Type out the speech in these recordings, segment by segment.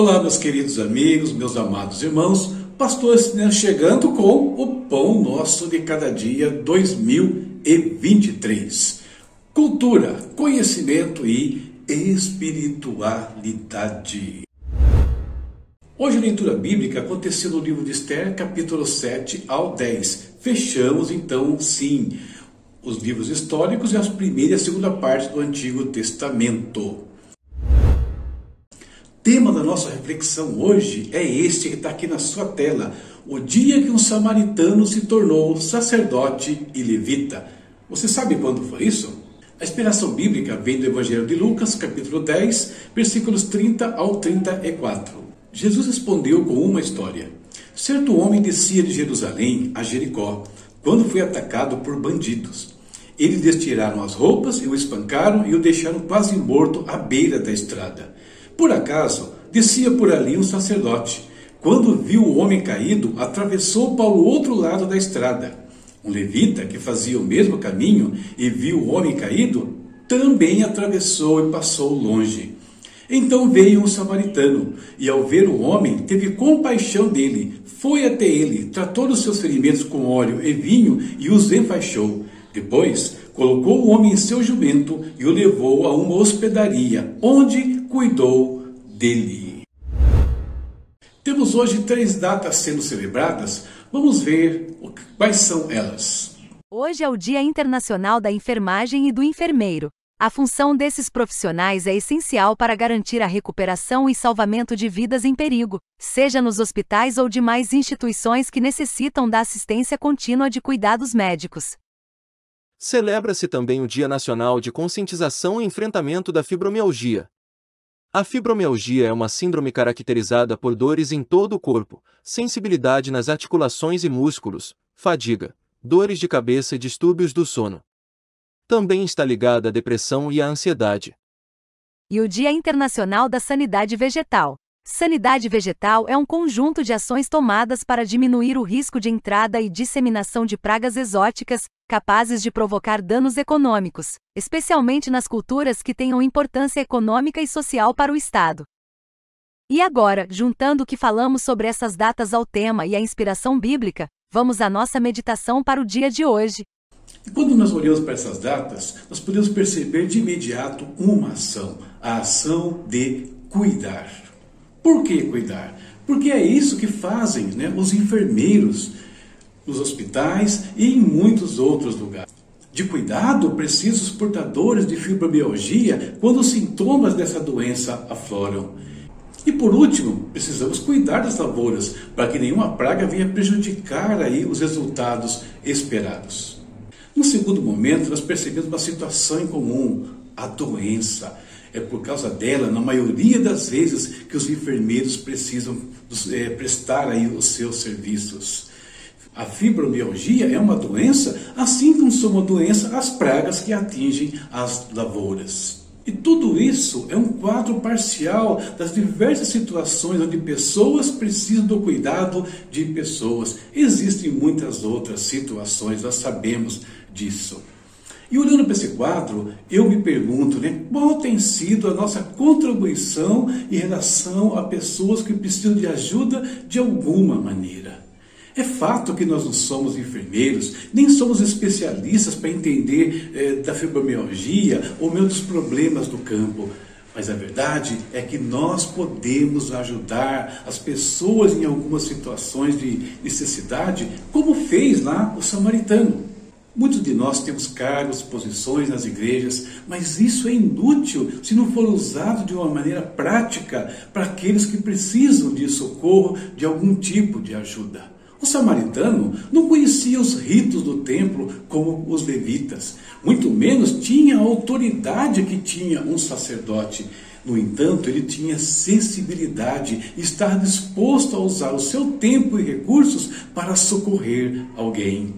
Olá, meus queridos amigos, meus amados irmãos, Pastor chegando com o Pão Nosso de Cada Dia 2023. Cultura, conhecimento e espiritualidade. Hoje a leitura bíblica aconteceu no livro de Esther, capítulo 7 ao 10. Fechamos então, sim, os livros históricos e a primeira e a segunda parte do Antigo Testamento tema da nossa reflexão hoje é este que está aqui na sua tela: o dia que um samaritano se tornou sacerdote e levita. Você sabe quando foi isso? A inspiração bíblica vem do Evangelho de Lucas, capítulo 10, versículos 30 ao 34. Jesus respondeu com uma história. Certo homem descia de Jerusalém a Jericó, quando foi atacado por bandidos. Eles lhes tiraram as roupas e o espancaram e o deixaram quase morto à beira da estrada. Por acaso, descia por ali um sacerdote. Quando viu o homem caído, atravessou para o outro lado da estrada. Um levita, que fazia o mesmo caminho e viu o homem caído, também atravessou e passou longe. Então veio um samaritano, e ao ver o homem, teve compaixão dele, foi até ele, tratou dos seus ferimentos com óleo e vinho e os enfaixou. Depois, colocou o homem em seu jumento e o levou a uma hospedaria, onde cuidou dele. Temos hoje três datas sendo celebradas. Vamos ver quais são elas. Hoje é o Dia Internacional da Enfermagem e do Enfermeiro. A função desses profissionais é essencial para garantir a recuperação e salvamento de vidas em perigo, seja nos hospitais ou demais instituições que necessitam da assistência contínua de cuidados médicos. Celebra-se também o Dia Nacional de Conscientização e Enfrentamento da Fibromialgia. A fibromialgia é uma síndrome caracterizada por dores em todo o corpo, sensibilidade nas articulações e músculos, fadiga, dores de cabeça e distúrbios do sono. Também está ligada à depressão e à ansiedade. E o Dia Internacional da Sanidade Vegetal. Sanidade vegetal é um conjunto de ações tomadas para diminuir o risco de entrada e disseminação de pragas exóticas, capazes de provocar danos econômicos, especialmente nas culturas que tenham importância econômica e social para o Estado. E agora, juntando o que falamos sobre essas datas ao tema e a inspiração bíblica, vamos à nossa meditação para o dia de hoje. Quando nós olhamos para essas datas, nós podemos perceber de imediato uma ação, a ação de cuidar. Por que cuidar? Porque é isso que fazem né, os enfermeiros nos hospitais e em muitos outros lugares. De cuidado precisam os portadores de fibromialgia quando os sintomas dessa doença afloram. E por último, precisamos cuidar das lavouras para que nenhuma praga venha prejudicar aí os resultados esperados. No segundo momento, nós percebemos uma situação em comum, a doença. É por causa dela, na maioria das vezes, que os enfermeiros precisam é, prestar aí os seus serviços. A fibromialgia é uma doença, assim como são uma doença as pragas que atingem as lavouras. E tudo isso é um quadro parcial das diversas situações onde pessoas precisam do cuidado de pessoas. Existem muitas outras situações, nós sabemos disso. E olhando para esse quadro, eu me pergunto, né, qual tem sido a nossa contribuição em relação a pessoas que precisam de ajuda de alguma maneira? É fato que nós não somos enfermeiros, nem somos especialistas para entender eh, da fibromialgia ou mesmo dos problemas do campo. Mas a verdade é que nós podemos ajudar as pessoas em algumas situações de necessidade, como fez lá o samaritano. Muitos de nós temos cargos, posições nas igrejas, mas isso é inútil se não for usado de uma maneira prática para aqueles que precisam de socorro, de algum tipo de ajuda. O samaritano não conhecia os ritos do templo como os levitas, muito menos tinha a autoridade que tinha um sacerdote. No entanto, ele tinha sensibilidade e estava disposto a usar o seu tempo e recursos para socorrer alguém.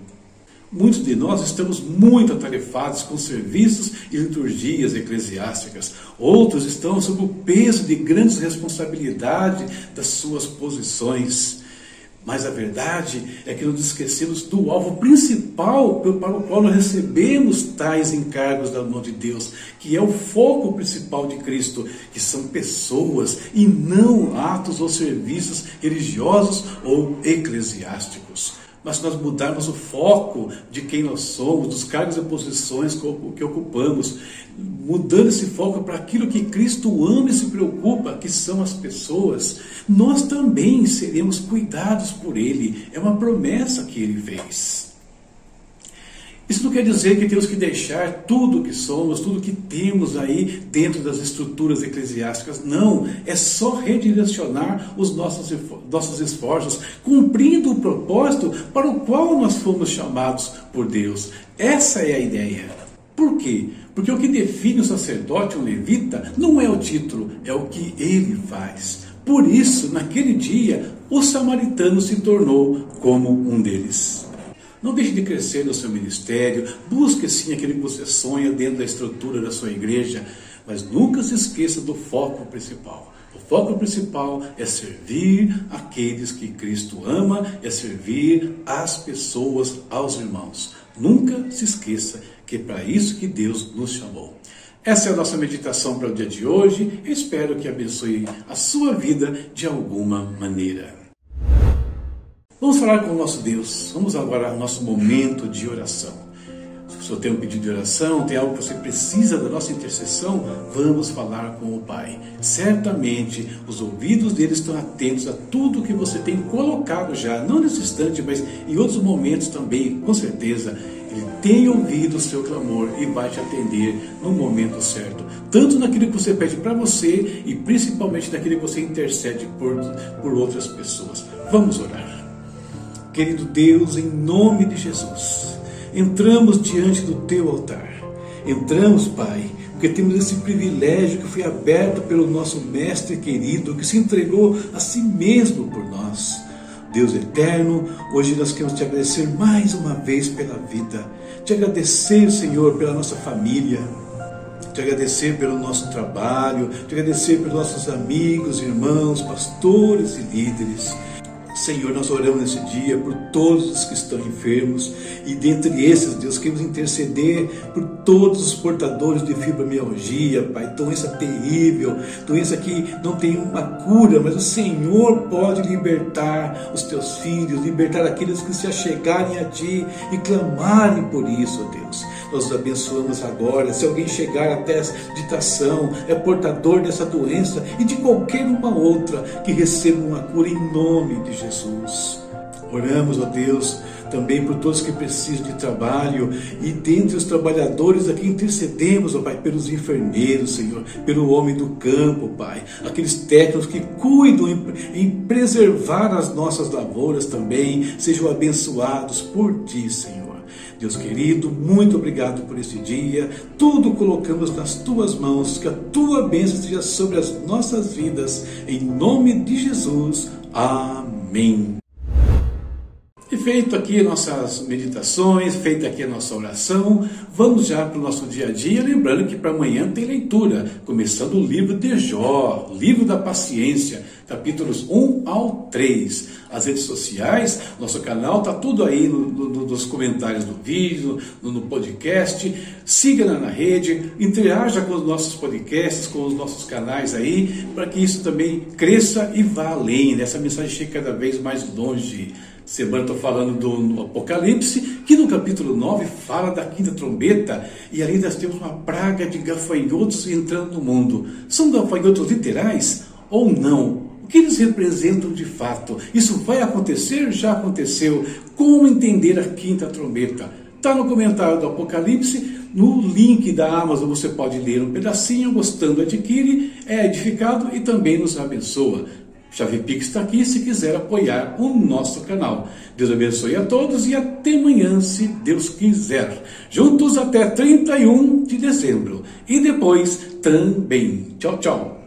Muitos de nós estamos muito atarefados com serviços e liturgias eclesiásticas. Outros estão sob o peso de grandes responsabilidades das suas posições. Mas a verdade é que nos esquecemos do alvo principal para o qual nós recebemos tais encargos da mão de Deus, que é o foco principal de Cristo, que são pessoas e não atos ou serviços religiosos ou eclesiásticos. Mas se nós mudarmos o foco de quem nós somos, dos cargos e posições que ocupamos, mudando esse foco para aquilo que Cristo ama e se preocupa, que são as pessoas, nós também seremos cuidados por Ele. É uma promessa que Ele fez. Isso não quer dizer que temos que deixar tudo o que somos, tudo que temos aí dentro das estruturas eclesiásticas. Não, é só redirecionar os nossos, nossos esforços, cumprindo o propósito para o qual nós fomos chamados por Deus. Essa é a ideia. Por quê? Porque o que define o sacerdote, o levita, não é o título, é o que ele faz. Por isso, naquele dia, o samaritano se tornou como um deles. Não deixe de crescer no seu ministério, busque sim aquilo que você sonha dentro da estrutura da sua igreja, mas nunca se esqueça do foco principal. O foco principal é servir aqueles que Cristo ama, é servir as pessoas, aos irmãos. Nunca se esqueça que é para isso que Deus nos chamou. Essa é a nossa meditação para o dia de hoje. Eu espero que abençoe a sua vida de alguma maneira. Vamos falar com o nosso Deus. Vamos agora ao nosso momento de oração. Se senhor tem um pedido de oração, tem algo que você precisa da nossa intercessão, vamos falar com o Pai. Certamente os ouvidos dele estão atentos a tudo que você tem colocado já, não nesse instante, mas em outros momentos também, com certeza. Ele tem ouvido o seu clamor e vai te atender no momento certo. Tanto naquilo que você pede para você e principalmente naquilo que você intercede por, por outras pessoas. Vamos orar. Querido Deus, em nome de Jesus, entramos diante do teu altar. Entramos, Pai, porque temos esse privilégio que foi aberto pelo nosso Mestre querido, que se entregou a si mesmo por nós. Deus eterno, hoje nós queremos te agradecer mais uma vez pela vida, te agradecer, Senhor, pela nossa família, te agradecer pelo nosso trabalho, te agradecer pelos nossos amigos, irmãos, pastores e líderes. Senhor, nós oramos nesse dia por todos os que estão enfermos e dentre esses, Deus, queremos interceder por todos os portadores de fibromialgia, Pai, doença terrível, doença que não tem uma cura, mas o Senhor pode libertar os teus filhos, libertar aqueles que se achegarem a Ti e clamarem por isso, Deus. Nós os abençoamos agora. Se alguém chegar até essa ditação, é portador dessa doença e de qualquer uma outra, que receba uma cura em nome de Jesus. Oramos, ó Deus, também por todos que precisam de trabalho e dentre os trabalhadores aqui intercedemos, ó Pai, pelos enfermeiros, Senhor, pelo homem do campo, Pai, aqueles técnicos que cuidam em preservar as nossas lavouras também, sejam abençoados por Ti, Senhor. Deus querido, muito obrigado por esse dia. Tudo colocamos nas tuas mãos, que a tua bênção seja sobre as nossas vidas. Em nome de Jesus. Amém. E feito aqui nossas meditações, feita aqui a nossa oração, vamos já para o nosso dia a dia, lembrando que para amanhã tem leitura, começando o livro de Jó, livro da paciência, capítulos 1 ao 3. As redes sociais, nosso canal, está tudo aí no, no, nos comentários do vídeo, no, no podcast. Siga na, na rede, interaja com os nossos podcasts, com os nossos canais aí, para que isso também cresça e vá além, né? essa mensagem chegue cada vez mais longe. Semana estou falando do Apocalipse, que no capítulo 9 fala da quinta trombeta, e ali nós temos uma praga de gafanhotos entrando no mundo. São gafanhotos literais ou não? O que eles representam de fato? Isso vai acontecer? Já aconteceu. Como entender a quinta trombeta? Está no comentário do Apocalipse, no link da Amazon você pode ler um pedacinho, gostando, adquire, é edificado e também nos abençoa. Chave Pix está aqui se quiser apoiar o nosso canal. Deus abençoe a todos e até amanhã, se Deus quiser. Juntos até 31 de dezembro. E depois também. Tchau, tchau.